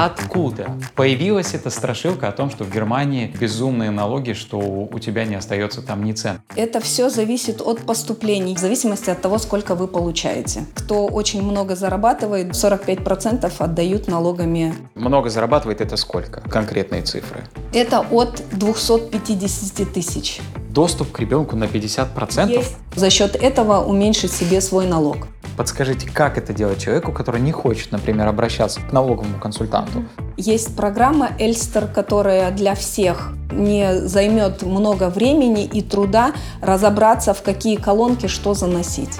Откуда появилась эта страшилка о том, что в Германии безумные налоги, что у тебя не остается там ни цен? Это все зависит от поступлений, в зависимости от того, сколько вы получаете. Кто очень много зарабатывает, 45% отдают налогами. Много зарабатывает это сколько? Конкретные цифры. Это от 250 тысяч. Доступ к ребенку на 50%? Есть. За счет этого уменьшить себе свой налог. Подскажите, как это делать человеку, который не хочет, например, обращаться к налоговому консультанту? Есть программа Эльстер, которая для всех не займет много времени и труда разобраться, в какие колонки что заносить.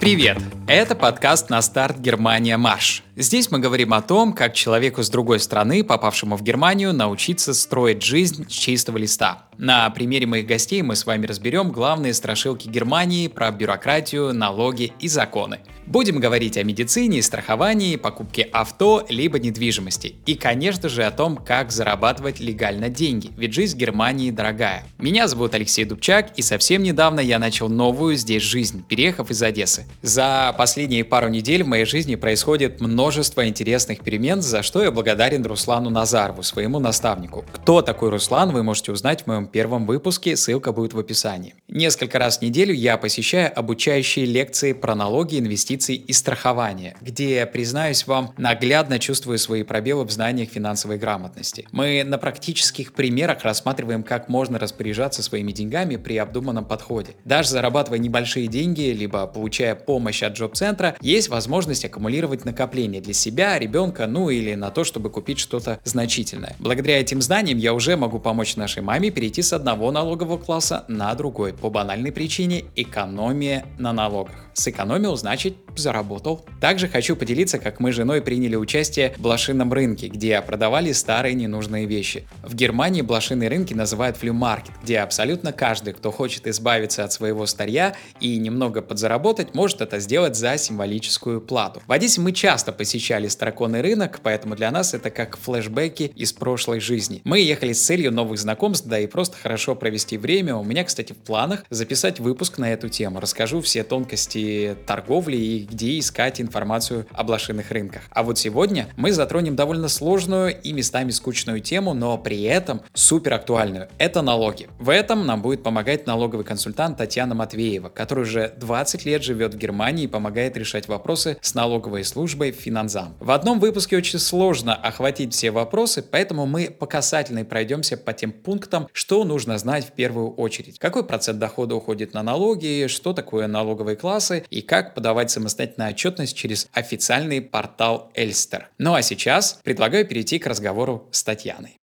Привет! Это подкаст «На старт Германия Марш». Здесь мы говорим о том, как человеку с другой страны, попавшему в Германию, научиться строить жизнь с чистого листа. На примере моих гостей мы с вами разберем главные страшилки Германии про бюрократию, налоги и законы. Будем говорить о медицине, страховании, покупке авто, либо недвижимости. И, конечно же, о том, как зарабатывать легально деньги, ведь жизнь в Германии дорогая. Меня зовут Алексей Дубчак, и совсем недавно я начал новую здесь жизнь, переехав из Одессы. За последние пару недель в моей жизни происходит множество интересных перемен, за что я благодарен Руслану Назарову, своему наставнику. Кто такой Руслан, вы можете узнать в моем первом выпуске, ссылка будет в описании. Несколько раз в неделю я посещаю обучающие лекции про налоги, инвестиции и страхования, где, признаюсь вам, наглядно чувствую свои пробелы в знаниях финансовой грамотности. Мы на практических примерах рассматриваем, как можно распоряжаться своими деньгами при обдуманном подходе. Даже зарабатывая небольшие деньги, либо получая помощь от джоб-центра, есть возможность аккумулировать накопления для себя, ребенка, ну или на то, чтобы купить что-то значительное. Благодаря этим знаниям я уже могу помочь нашей маме перейти с одного налогового класса на другой по банальной причине экономия на налогах. Сэкономил, значит заработал. Также хочу поделиться, как мы с женой приняли участие в блошином рынке, где продавали старые ненужные вещи. В Германии блошиные рынки называют флюмаркет, где абсолютно каждый, кто хочет избавиться от своего старья и немного подзаработать, может это сделать за символическую плату. В Одессе мы часто посещали староконный рынок, поэтому для нас это как флешбеки из прошлой жизни. Мы ехали с целью новых знакомств, да и просто хорошо провести время. У меня, кстати, в планах записать выпуск на эту тему. Расскажу все тонкости торговли и где искать информацию о блошиных рынках. А вот сегодня мы затронем довольно сложную и местами скучную тему, но при этом супер актуальную. Это налоги. В этом нам будет помогать налоговый консультант Татьяна Матвеева, который уже 20 лет живет в Германии и помогает решать вопросы с налоговой службой Финанзам. В одном выпуске очень сложно охватить все вопросы, поэтому мы по касательной пройдемся по тем пунктам, что нужно знать в первую очередь. Какой процент дохода уходит на налоги, что такое налоговые классы, классы и как подавать самостоятельную отчетность через официальный портал Эльстер. Ну а сейчас предлагаю перейти к разговору с Татьяной.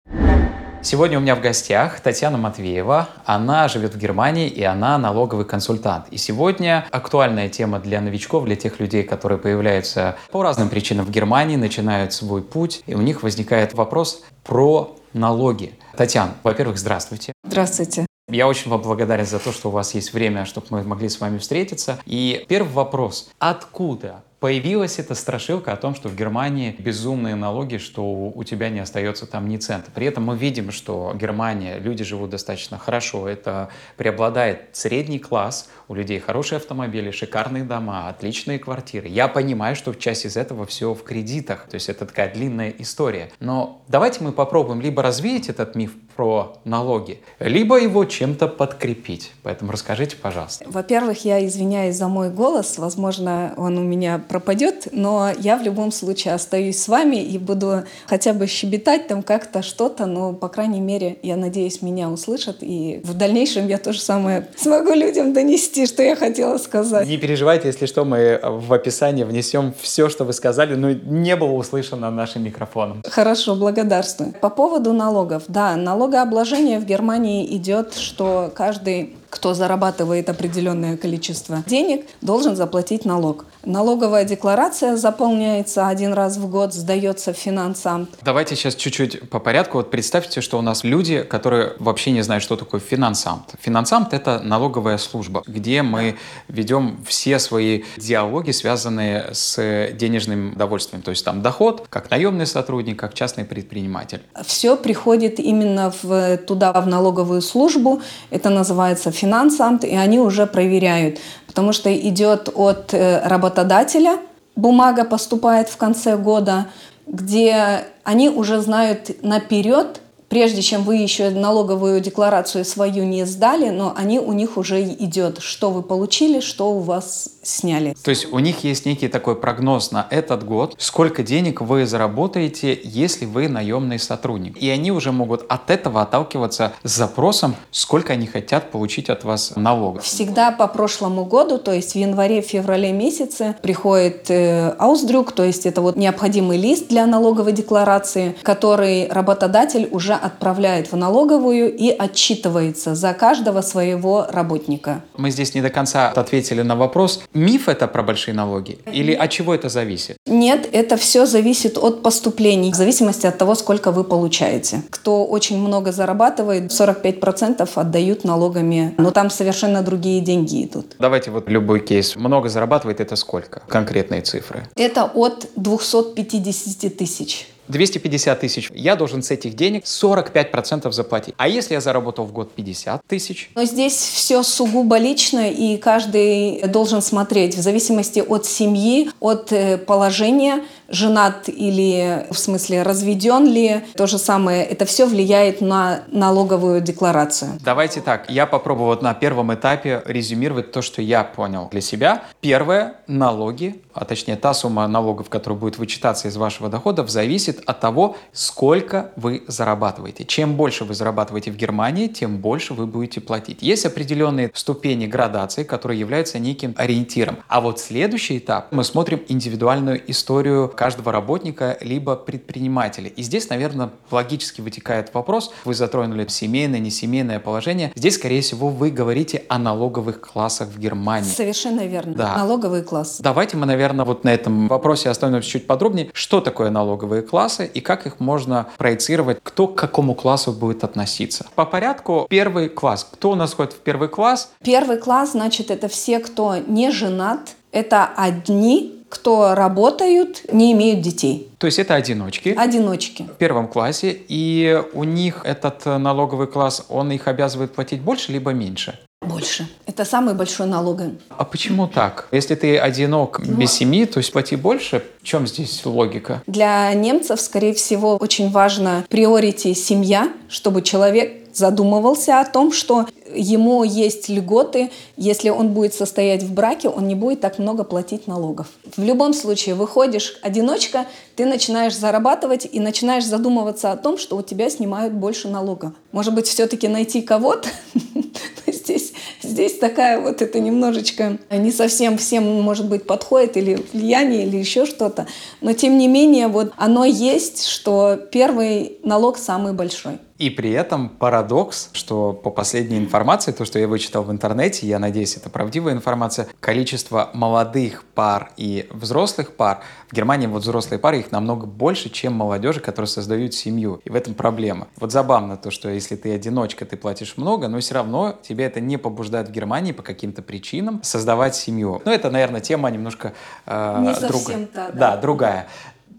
Сегодня у меня в гостях Татьяна Матвеева. Она живет в Германии и она налоговый консультант. И сегодня актуальная тема для новичков, для тех людей, которые появляются по разным причинам в Германии, начинают свой путь, и у них возникает вопрос про налоги. Татьяна, во-первых, здравствуйте. Здравствуйте. Я очень вам благодарен за то, что у вас есть время, чтобы мы могли с вами встретиться. И первый вопрос. Откуда Появилась эта страшилка о том, что в Германии безумные налоги, что у тебя не остается там ни цента. При этом мы видим, что Германия, люди живут достаточно хорошо, это преобладает средний класс, у людей хорошие автомобили, шикарные дома, отличные квартиры. Я понимаю, что часть из этого все в кредитах, то есть это такая длинная история. Но давайте мы попробуем либо развеять этот миф про налоги, либо его чем-то подкрепить. Поэтому расскажите, пожалуйста. Во-первых, я извиняюсь за мой голос, возможно, он у меня пропадет, но я в любом случае остаюсь с вами и буду хотя бы щебетать там как-то что-то, но, по крайней мере, я надеюсь, меня услышат, и в дальнейшем я то же самое смогу людям донести, что я хотела сказать. Не переживайте, если что, мы в описании внесем все, что вы сказали, но не было услышано нашим микрофоном. Хорошо, благодарствую. По поводу налогов. Да, налогообложение в Германии идет, что каждый кто зарабатывает определенное количество денег, должен заплатить налог. Налоговая декларация заполняется один раз в год, сдается в финансам. Давайте сейчас чуть-чуть по порядку. Вот представьте, что у нас люди, которые вообще не знают, что такое финансамт. Финансамт — это налоговая служба, где мы ведем все свои диалоги, связанные с денежным удовольствием. То есть там доход, как наемный сотрудник, как частный предприниматель. Все приходит именно в, туда, в налоговую службу. Это называется финансамт, и они уже проверяют, потому что идет от э, работодателя бумага поступает в конце года, где они уже знают наперед, прежде чем вы еще налоговую декларацию свою не сдали, но они у них уже идет, что вы получили, что у вас сняли. То есть у них есть некий такой прогноз на этот год, сколько денег вы заработаете, если вы наемный сотрудник. И они уже могут от этого отталкиваться с запросом, сколько они хотят получить от вас налогов. Всегда по прошлому году, то есть в январе-феврале месяце приходит э, аусдрюк, то есть это вот необходимый лист для налоговой декларации, который работодатель уже отправляет в налоговую и отчитывается за каждого своего работника. Мы здесь не до конца ответили на вопрос, миф это про большие налоги? Или от чего это зависит? Нет, это все зависит от поступлений, в зависимости от того, сколько вы получаете. Кто очень много зарабатывает, 45% отдают налогами, но там совершенно другие деньги идут. Давайте вот любой кейс. Много зарабатывает, это сколько? Конкретные цифры. Это от 250 тысяч. 250 тысяч, я должен с этих денег 45% заплатить. А если я заработал в год 50 тысяч? Но здесь все сугубо лично, и каждый должен смотреть в зависимости от семьи, от э, положения, женат или, в смысле, разведен ли. То же самое, это все влияет на налоговую декларацию. Давайте так, я попробую вот на первом этапе резюмировать то, что я понял для себя. Первое, налоги, а точнее та сумма налогов, которая будет вычитаться из вашего дохода, зависит от того, сколько вы зарабатываете. Чем больше вы зарабатываете в Германии, тем больше вы будете платить. Есть определенные ступени градации, которые являются неким ориентиром. А вот следующий этап, мы смотрим индивидуальную историю каждого работника либо предпринимателя. И здесь, наверное, логически вытекает вопрос, вы затронули семейное, несемейное положение. Здесь, скорее всего, вы говорите о налоговых классах в Германии. Совершенно верно. Да. Налоговый класс. Давайте мы, наверное, вот на этом вопросе остановимся чуть подробнее. Что такое налоговые классы и как их можно проецировать, кто к какому классу будет относиться? По порядку, первый класс. Кто у нас входит в первый класс? Первый класс, значит, это все, кто не женат, это одни кто работают, не имеют детей. То есть это одиночки? Одиночки. В первом классе. И у них этот налоговый класс, он их обязывает платить больше либо меньше? Больше. Это самый большой налог. А почему так? Если ты одинок ну, без семьи, то есть плати больше. В чем здесь логика? Для немцев, скорее всего, очень важно приорити семья, чтобы человек задумывался о том, что ему есть льготы, если он будет состоять в браке, он не будет так много платить налогов. В любом случае, выходишь одиночка, ты начинаешь зарабатывать и начинаешь задумываться о том, что у тебя снимают больше налогов. Может быть, все-таки найти кого-то? Здесь, здесь такая вот это немножечко не совсем всем, может быть, подходит или влияние, или еще что-то. Но тем не менее, вот оно есть, что первый налог самый большой. И при этом парадокс, что по последней информации, то, что я вычитал в интернете, я надеюсь, это правдивая информация, количество молодых пар и взрослых пар, в Германии вот взрослые пары, их намного больше, чем молодежи, которые создают семью. И в этом проблема. Вот забавно то, что если ты одиночка, ты платишь много, но все равно тебе это не побуждает в Германии по каким-то причинам создавать семью. Ну, это, наверное, тема немножко э, не другая. Та, да. да, другая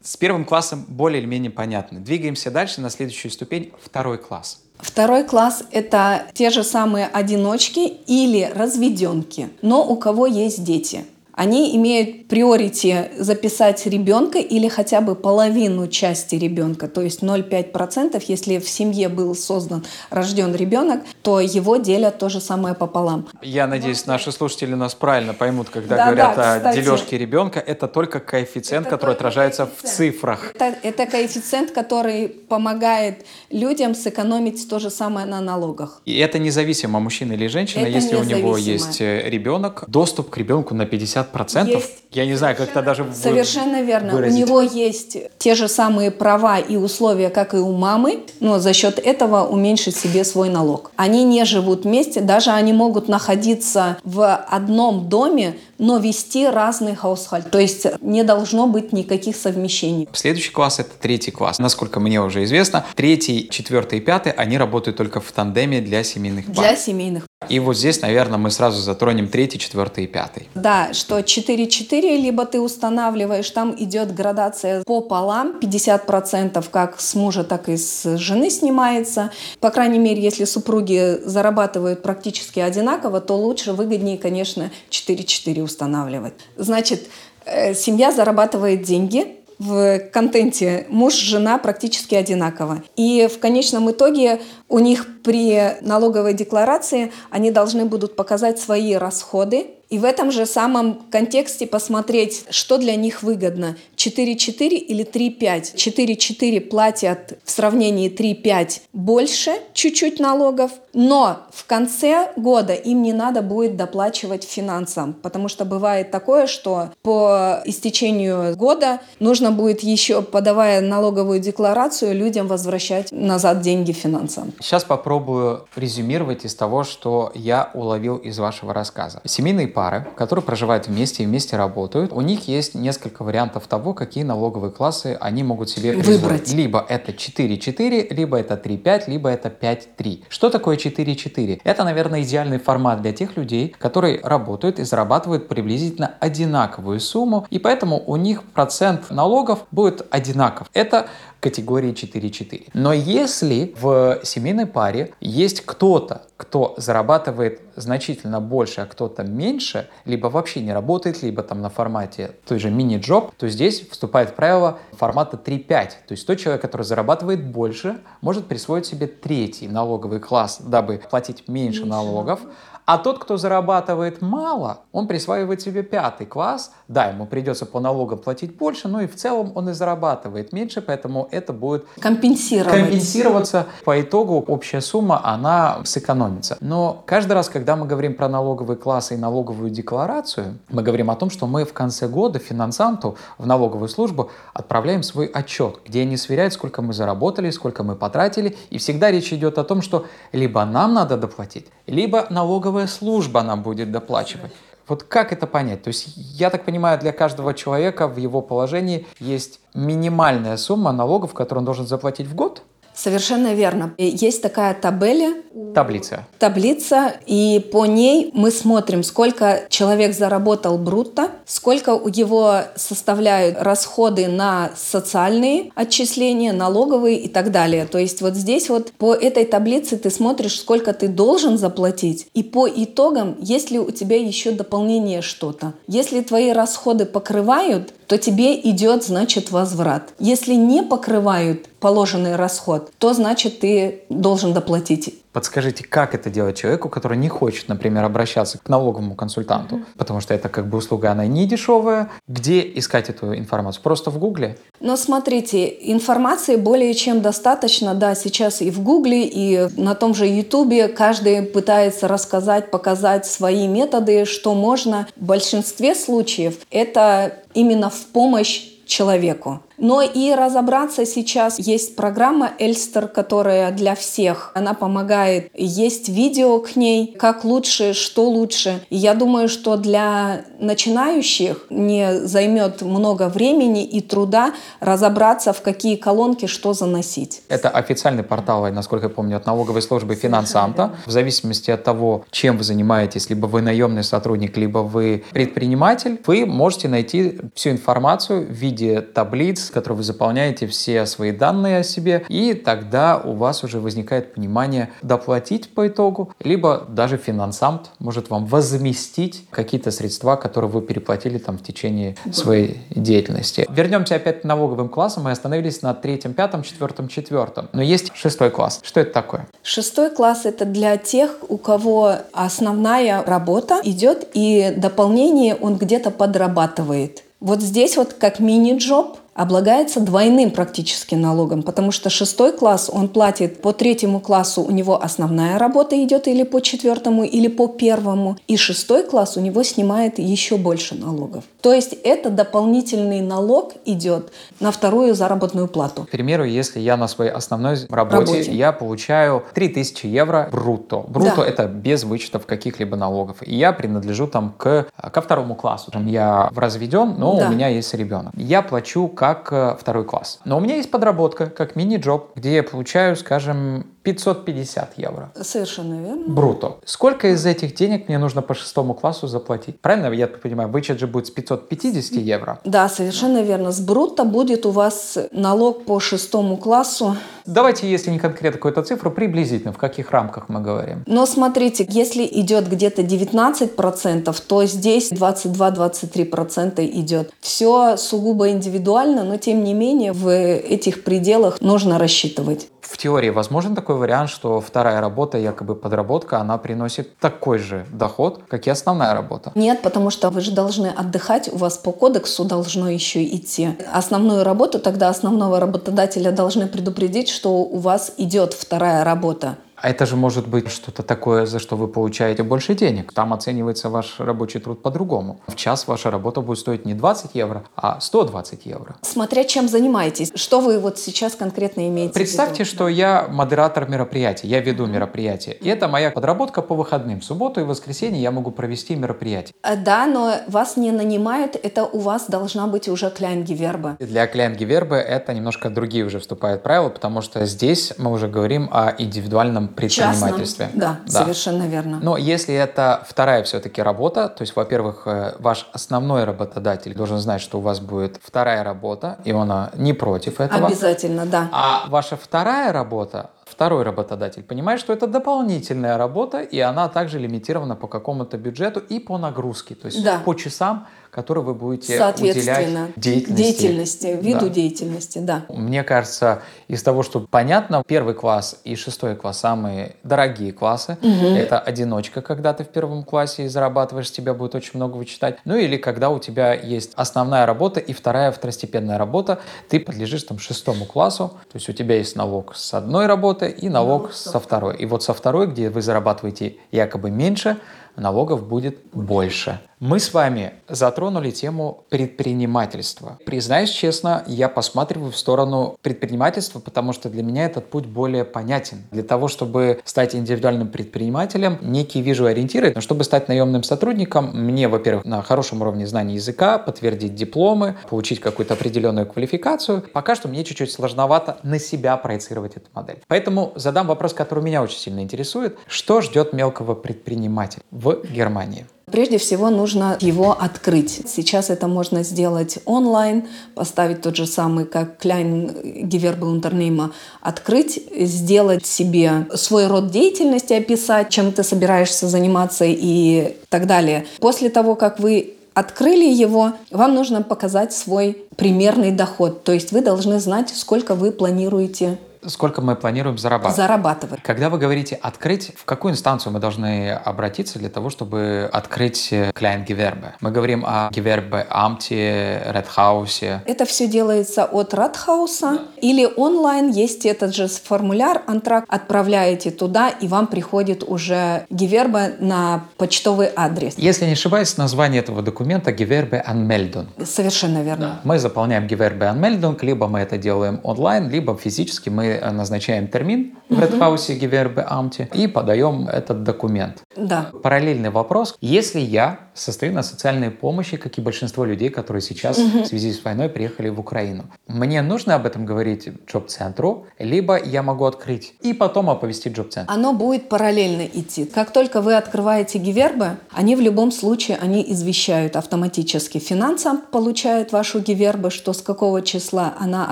с первым классом более или менее понятно. Двигаемся дальше на следующую ступень, второй класс. Второй класс – это те же самые одиночки или разведенки, но у кого есть дети – они имеют приорити записать ребенка или хотя бы половину части ребенка, то есть 0,5%. Если в семье был создан, рожден ребенок, то его делят то же самое пополам. Я надеюсь, наши слушатели нас правильно поймут, когда да, говорят да, о дележке ребенка. Это только коэффициент, это который отражается коэффициент. в цифрах. Это, это коэффициент, который помогает людям сэкономить то же самое на налогах. И это независимо, мужчина или женщина, это если у него есть э, ребенок, доступ к ребенку на 50 процентов. Есть. Я не знаю, как-то даже Совершенно верно. Выразить. У него есть те же самые права и условия, как и у мамы, но за счет этого уменьшить себе свой налог. Они не живут вместе, даже они могут находиться в одном доме, но вести разный хаусхальт. То есть не должно быть никаких совмещений. Следующий класс – это третий класс. Насколько мне уже известно, третий, четвертый и пятый, они работают только в тандеме для семейных пар. Для семейных и вот здесь, наверное, мы сразу затронем третий, четвертый и пятый. Да, что 4-4, либо ты устанавливаешь, там идет градация пополам, 50% как с мужа, так и с жены снимается. По крайней мере, если супруги зарабатывают практически одинаково, то лучше, выгоднее, конечно, 4-4 устанавливать. Значит, Э, семья зарабатывает деньги, в контенте муж, жена практически одинаково. И в конечном итоге у них при налоговой декларации они должны будут показать свои расходы, и в этом же самом контексте посмотреть, что для них выгодно. 4-4 или 3-5. 4-4 платят в сравнении 3-5 больше чуть-чуть налогов, но в конце года им не надо будет доплачивать финансам, потому что бывает такое, что по истечению года нужно будет еще, подавая налоговую декларацию, людям возвращать назад деньги финансам. Сейчас попробую резюмировать из того, что я уловил из вашего рассказа. Семейные пары, которые проживают вместе и вместе работают, у них есть несколько вариантов того, какие налоговые классы они могут себе выбрать. Либо это 4-4, либо это 3-5, либо это 5-3. Что такое 4-4? Это, наверное, идеальный формат для тех людей, которые работают и зарабатывают приблизительно одинаковую сумму, и поэтому у них процент налогов будет одинаков. Это категории 4-4. Но если в семейной паре есть кто-то, кто зарабатывает значительно больше, а кто-то меньше, либо вообще не работает, либо там на формате той же мини-джоб, то здесь вступает правило формата 3-5. То есть тот человек, который зарабатывает больше, может присвоить себе третий налоговый класс, дабы платить меньше, меньше налогов, а тот, кто зарабатывает мало, он присваивает себе пятый класс. Да, ему придется по налогам платить больше, но и в целом он и зарабатывает меньше, поэтому это будет компенсироваться. По итогу общая сумма, она сэкономится. Но каждый раз, когда мы говорим про налоговые классы и налоговую декларацию, мы говорим о том, что мы в конце года финансанту в налоговую службу отправляем свой отчет, где они сверяют, сколько мы заработали, сколько мы потратили. И всегда речь идет о том, что либо нам надо доплатить, либо налоговая налоговая служба нам будет доплачивать. Вот как это понять? То есть, я так понимаю, для каждого человека в его положении есть минимальная сумма налогов, которую он должен заплатить в год? Совершенно верно. Есть такая табеля. Таблица. Таблица, и по ней мы смотрим, сколько человек заработал брутто, сколько у его составляют расходы на социальные отчисления, налоговые и так далее. То есть вот здесь вот по этой таблице ты смотришь, сколько ты должен заплатить, и по итогам, есть ли у тебя еще дополнение что-то. Если твои расходы покрывают, то тебе идет, значит, возврат. Если не покрывают положенный расход, то значит ты должен доплатить Подскажите, как это делать человеку, который не хочет, например, обращаться к налоговому консультанту, mm-hmm. потому что это как бы услуга, она не дешевая. Где искать эту информацию? Просто в Гугле? Но смотрите, информации более чем достаточно, да, сейчас и в Гугле, и на том же Ютубе каждый пытается рассказать, показать свои методы, что можно. В большинстве случаев это именно в помощь человеку. Но и разобраться сейчас есть программа Эльстер, которая для всех. Она помогает. Есть видео к ней, как лучше, что лучше. И я думаю, что для начинающих не займет много времени и труда разобраться, в какие колонки что заносить. Это официальный портал, насколько я помню, от налоговой службы финансамта. В зависимости от того, чем вы занимаетесь, либо вы наемный сотрудник, либо вы предприниматель, вы можете найти всю информацию в виде таблиц, в которой вы заполняете все свои данные о себе, и тогда у вас уже возникает понимание доплатить по итогу, либо даже финансамт может вам возместить какие-то средства, которые вы переплатили там в течение своей деятельности. Вернемся опять к налоговым классам. Мы остановились на третьем, пятом, четвертом, четвертом. Но есть шестой класс. Что это такое? Шестой класс — это для тех, у кого основная работа идет, и дополнение он где-то подрабатывает. Вот здесь вот как мини-джоб облагается двойным практически налогом, потому что шестой класс он платит по третьему классу, у него основная работа идет или по четвертому, или по первому, и шестой класс у него снимает еще больше налогов. То есть это дополнительный налог идет на вторую заработную плату. К примеру, если я на своей основной работе, работе. я получаю 3000 евро брутто. Брутто да. это без вычетов каких-либо налогов. И я принадлежу там к, ко второму классу. Я разведен, но да. у меня есть ребенок. Я плачу как э, второй класс. Но у меня есть подработка, как мини-джоб, где я получаю, скажем, 550 евро. Совершенно верно. Бруто. Сколько из этих денег мне нужно по шестому классу заплатить? Правильно я понимаю, вычет же будет с 550 евро? Да, совершенно верно. С бруто будет у вас налог по шестому классу. Давайте, если не конкретно какую-то цифру, приблизительно, в каких рамках мы говорим. Но смотрите, если идет где-то 19%, то здесь 22-23% идет. Все сугубо индивидуально, но тем не менее в этих пределах нужно рассчитывать. В теории возможен такой вариант, что вторая работа, якобы подработка, она приносит такой же доход, как и основная работа? Нет, потому что вы же должны отдыхать, у вас по кодексу должно еще идти. Основную работу тогда основного работодателя должны предупредить, что у вас идет вторая работа. А это же может быть что-то такое, за что вы получаете больше денег. Там оценивается ваш рабочий труд по-другому. В час ваша работа будет стоить не 20 евро, а 120 евро. Смотря чем занимаетесь. Что вы вот сейчас конкретно имеете Представьте, в виду? что я модератор мероприятия, я веду мероприятие. И это моя подработка по выходным. В субботу и воскресенье я могу провести мероприятие. А, Да, но вас не нанимают, это у вас должна быть уже кляйнгеверба. Для кляйнгевербы это немножко другие уже вступают правила, потому что здесь мы уже говорим о индивидуальном предпринимательстве. Частном. Да, совершенно верно. Но если это вторая все-таки работа, то есть, во-первых, э, ваш основной работодатель должен знать, что у вас будет вторая работа, и он не против этого. Обязательно, да. А ваша вторая работа, второй работодатель понимает, что это дополнительная работа, и она также лимитирована по какому-то бюджету и по нагрузке, то есть Да. по часам, которые вы будете Соответственно, уделять деятельности. деятельности, виду Да. деятельности, да. Мне кажется, из того, что понятно, первый класс и шестой класс самые дорогие классы. Это одиночка, когда ты в первом классе и зарабатываешь, тебя будет очень много вычитать. Ну или когда у тебя есть основная работа и вторая второстепенная работа, ты подлежишь там шестому классу, то есть у тебя есть налог с одной работы и налог со второй. И вот со второй, где вы зарабатываете якобы меньше, налогов будет больше. Мы с вами затронули тему предпринимательства. Признаюсь честно, я посматриваю в сторону предпринимательства, потому что для меня этот путь более понятен. Для того, чтобы стать индивидуальным предпринимателем, некие вижу ориентиры. Но чтобы стать наемным сотрудником, мне, во-первых, на хорошем уровне знаний языка, подтвердить дипломы, получить какую-то определенную квалификацию. Пока что мне чуть-чуть сложновато на себя проецировать эту модель. Поэтому задам вопрос, который меня очень сильно интересует. Что ждет мелкого предпринимателя в Германии? Прежде всего нужно его открыть. Сейчас это можно сделать онлайн, поставить тот же самый, как Klein Gewerbeуnternehmer, открыть, сделать себе свой род деятельности, описать, чем ты собираешься заниматься и так далее. После того, как вы открыли его, вам нужно показать свой примерный доход. То есть вы должны знать, сколько вы планируете Сколько мы планируем зарабатывать? зарабатывать. Когда вы говорите «открыть», в какую инстанцию мы должны обратиться для того, чтобы открыть Kleingewerbe? Мы говорим о Gewerbeamte, Redhauсе. Это все делается от Радхауса или онлайн. Есть этот же формуляр, антракт. Отправляете туда, и вам приходит уже Гиверба на почтовый адрес. Если не ошибаюсь, название этого документа Gewerbeanmeldung. Совершенно верно. Мы заполняем Gewerbeanmeldung, либо мы это делаем онлайн, либо физически мы назначаем термин в Redhauсе Gewerbeamte и подаем этот документ. Да. Параллельный вопрос. Если я состою на социальной помощи, как и большинство людей, которые сейчас в связи с войной приехали в Украину, мне нужно об этом говорить джоб-центру, либо я могу открыть и потом оповестить джоб-центр. Оно будет параллельно идти. Как только вы открываете Гивербы, они в любом случае они извещают автоматически. Финансам получают вашу Гивербы, что с какого числа она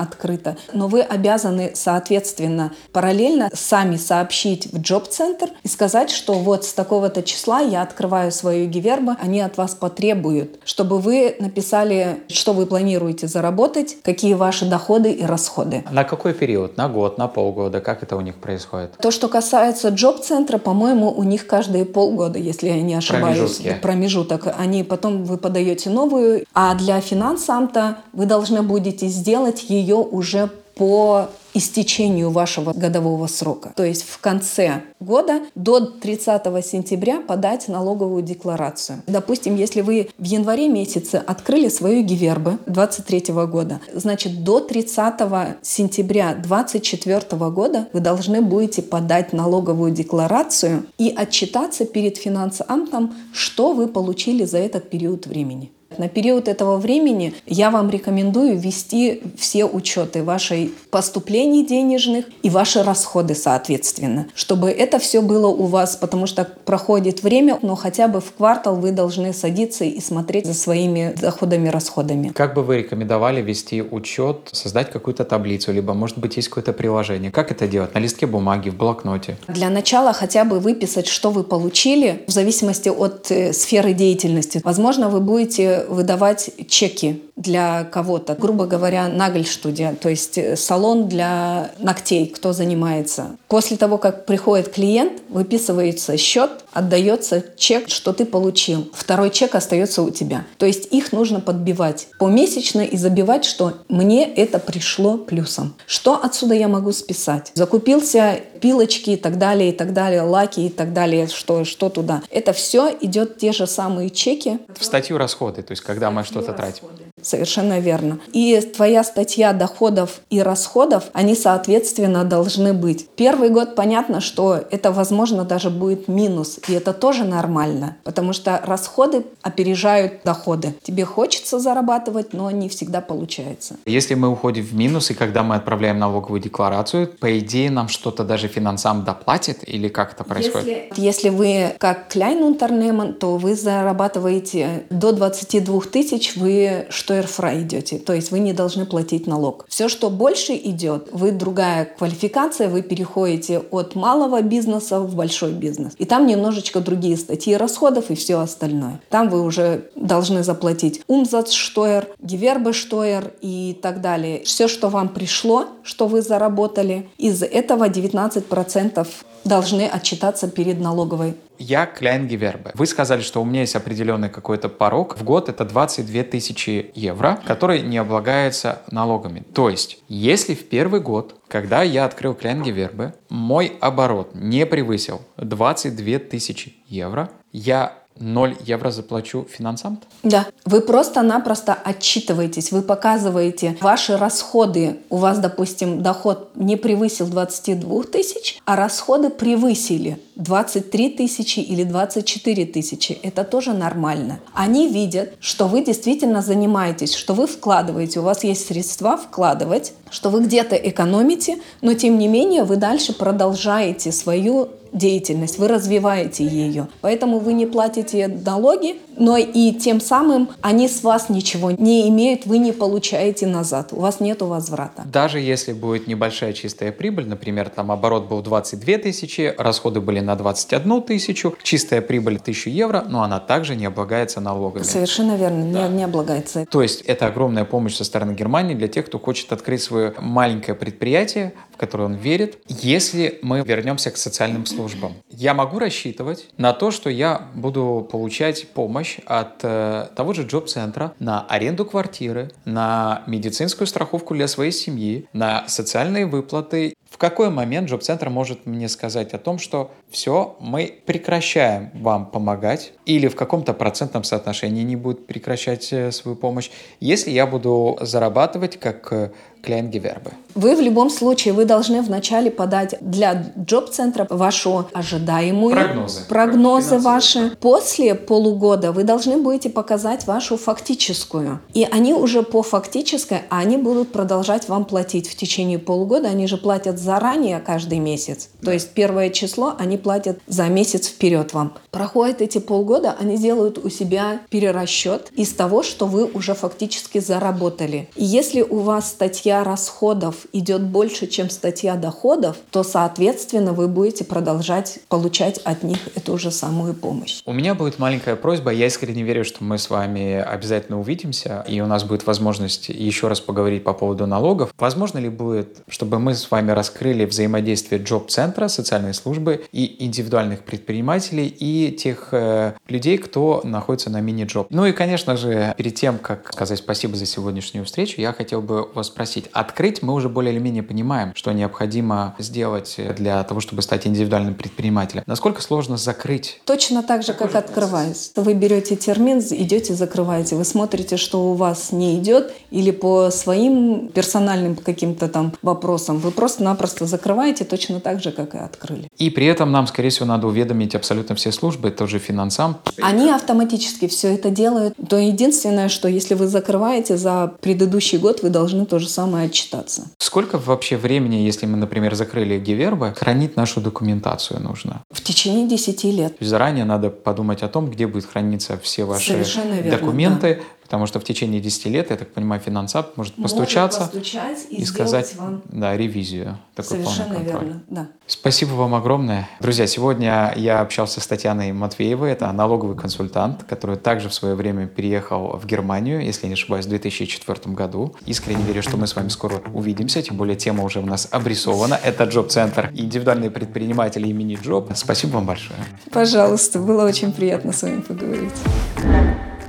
открыта. Но вы обязаны, соответственно, параллельно сами сообщить в джоб-центр и сказать, что вот с такого-то числа я открываю свою Гивербу, они от вас потребуют, чтобы вы написали, что вы планируете заработать, какие ваши доходы и расходы. На какой период? На год, на полгода? Как это у них происходит? То, что касается джоб-центра, по-моему, у них каждые полгода, если я не ошибаюсь, Промежутки. промежуток. Они потом вы подаете новую, а для финансамта вы должны будете сделать ее уже по истечению вашего годового срока. То есть в конце года до 30 сентября подать налоговую декларацию. Допустим, если вы в январе месяце открыли свою гивербы 23 года, значит до 30 сентября 24 года вы должны будете подать налоговую декларацию и отчитаться перед финансамтом, что вы получили за этот период времени. На период этого времени я вам рекомендую вести все учеты вашей поступлений денежных и ваши расходы соответственно, чтобы это все было у вас, потому что проходит время, но хотя бы в квартал вы должны садиться и смотреть за своими доходами, расходами. Как бы вы рекомендовали вести учет, создать какую-то таблицу, либо, может быть, есть какое-то приложение? Как это делать? На листке бумаги, в блокноте? Для начала хотя бы выписать, что вы получили, в зависимости от э, сферы деятельности. Возможно, вы будете выдавать чеки для кого-то, грубо говоря, нагель-студия, то есть э, салон для ногтей, кто занимается. После того, как приходит клиент, выписывается счет, отдается чек, что ты получил. Второй чек остается у тебя. То есть их нужно подбивать помесячно и забивать, что мне это пришло плюсом. Что отсюда я могу списать? Закупился пилочки и так далее, и так далее, лаки и так далее, что, что туда. Это все идет те же самые чеки. В статью расходы, то есть когда мы что-то тратим. Совершенно верно. И твоя статья доходов и расходов, они, соответственно, должны быть. Первый год понятно, что это, возможно, даже будет минус. И это тоже нормально, потому что расходы опережают доходы. Тебе хочется зарабатывать, но не всегда получается. Если мы уходим в минус, и когда мы отправляем налоговую декларацию, по идее нам что-то даже финансам доплатит или как это происходит? Если, если вы как Кляйнунтернемен, то вы зарабатываете до 22 тысяч, вы штойерфрай идете, то есть вы не должны платить налог. Все, что больше идет, вы другая квалификация, вы переходите от малого бизнеса в большой бизнес. И там немножечко другие статьи расходов и все остальное. Там вы уже должны заплатить умзацштойер, гевербештойер и так далее. Все, что вам пришло, что вы заработали, из этого 19% должны отчитаться перед налоговой. Я Кляйнгевербе. Вы сказали, что у меня есть определенный какой-то порог. В год это 22 тысячи евро, который не облагается налогами. То есть, если в первый год, когда я открыл Кляйнгевербе, мой оборот не превысил 22 тысячи евро, я 0 евро заплачу финансам? Да. Вы просто-напросто отчитываетесь, вы показываете ваши расходы. У вас, допустим, доход не превысил 22 тысяч, а расходы превысили 23 тысячи или 24 тысячи. Это тоже нормально. Они видят, что вы действительно занимаетесь, что вы вкладываете, у вас есть средства вкладывать, что вы где-то экономите, но тем не менее вы дальше продолжаете свою деятельность, вы развиваете ее. Поэтому вы не платите налоги, но и тем самым они с вас ничего не имеют, вы не получаете назад, у вас нет возврата. Даже если будет небольшая чистая прибыль, например, там оборот был 22 тысячи, расходы были на 21 тысячу, чистая прибыль 1000 евро, но она также не облагается налогами. Совершенно верно, да. не, не облагается. То есть это огромная помощь со стороны Германии для тех, кто хочет открыть свое маленькое предприятие, в которое он верит. Если мы вернемся к социальным службам, я могу рассчитывать на то, что я буду получать помощь от э, того же джоб-центра на аренду квартиры, на медицинскую страховку для своей семьи, на социальные выплаты в какой момент джоб-центр может мне сказать о том, что все, мы прекращаем вам помогать, или в каком-то процентном соотношении не будет прекращать э, свою помощь, если я буду зарабатывать как э, Клиент-гевербе. Вы в любом случае, вы должны вначале подать для джоб-центра вашу ожидаемую прогнозы, прогнозы ваши. После полугода вы должны будете показать вашу фактическую. И они уже по фактической, они будут продолжать вам платить в течение полугода. Они же платят заранее каждый месяц. То есть первое число они платят за месяц вперед вам. Проходят эти полгода, они делают у себя перерасчет из того, что вы уже фактически заработали. И если у вас статья расходов идет больше, чем статья доходов, то, соответственно, вы будете продолжать получать от них эту же самую помощь. У меня будет маленькая просьба. Я искренне верю, что мы с вами обязательно увидимся, и у нас будет возможность еще раз поговорить по поводу налогов. Возможно ли будет, чтобы мы с вами раскрыли взаимодействие джоб-центра, социальной службы и индивидуальных предпринимателей и тех э, людей, кто находится на мини-джоб. Ну и, конечно же, перед тем, как сказать спасибо за сегодняшнюю встречу, я хотел бы вас спросить, Открыть мы уже более или менее понимаем, что необходимо сделать для того, чтобы стать индивидуальным предпринимателем. Насколько сложно закрыть? Точно так же, как открывать. Вы берете термин, идете, закрываете. Вы смотрите, что у вас не идет, или по своим персональным каким-то там вопросам вы просто просто-напросто закрываете точно так же, как и открыли. И при этом нам, скорее всего, надо уведомить абсолютно все службы, тоже финансам. Они автоматически все это делают. То единственное, что если вы закрываете за предыдущий год, вы должны то же самое отчитаться. Сколько вообще времени, если мы, например, закрыли Гивербы, хранить нашу документацию нужно? В течение 10 лет. Заранее надо подумать о том, где будет храниться все ваши верно, документы, да. Потому что в течение 10 лет, я так понимаю, финансап может, может постучаться постучать и, и сказать вам... да, ревизию. Такой Совершенно верно, да. Спасибо вам огромное. Друзья, сегодня я общался с Татьяной Матвеевой, это налоговый консультант, который также в свое время переехал в Германию, если не ошибаюсь, в 2004 году. Искренне верю, что мы с вами скоро увидимся, тем более тема уже у нас обрисована. Это Джоб-центр индивидуальные предприниматели имени Джоб. Спасибо вам большое. Пожалуйста, было очень приятно с вами поговорить.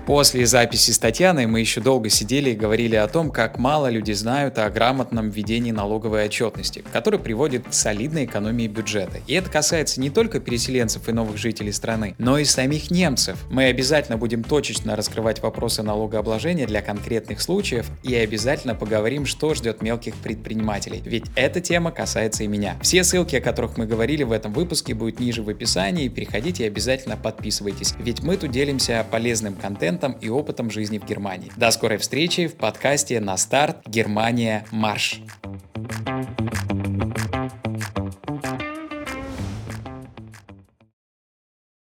После записи с Татьяной мы еще долго сидели и говорили о том, как мало люди знают о грамотном введении налоговой отчетности, который приводит к солидной экономии бюджета. И это касается не только переселенцев и новых жителей страны, но и самих немцев. Мы обязательно будем точечно раскрывать вопросы налогообложения для конкретных случаев и обязательно поговорим, что ждет мелких предпринимателей, ведь эта тема касается и меня. Все ссылки, о которых мы говорили в этом выпуске, будут ниже в описании, переходите и обязательно подписывайтесь, ведь мы тут делимся полезным контентом инструментом и опытом жизни в Германии. До скорой встречи в подкасте «На старт. Германия. Марш!» thank you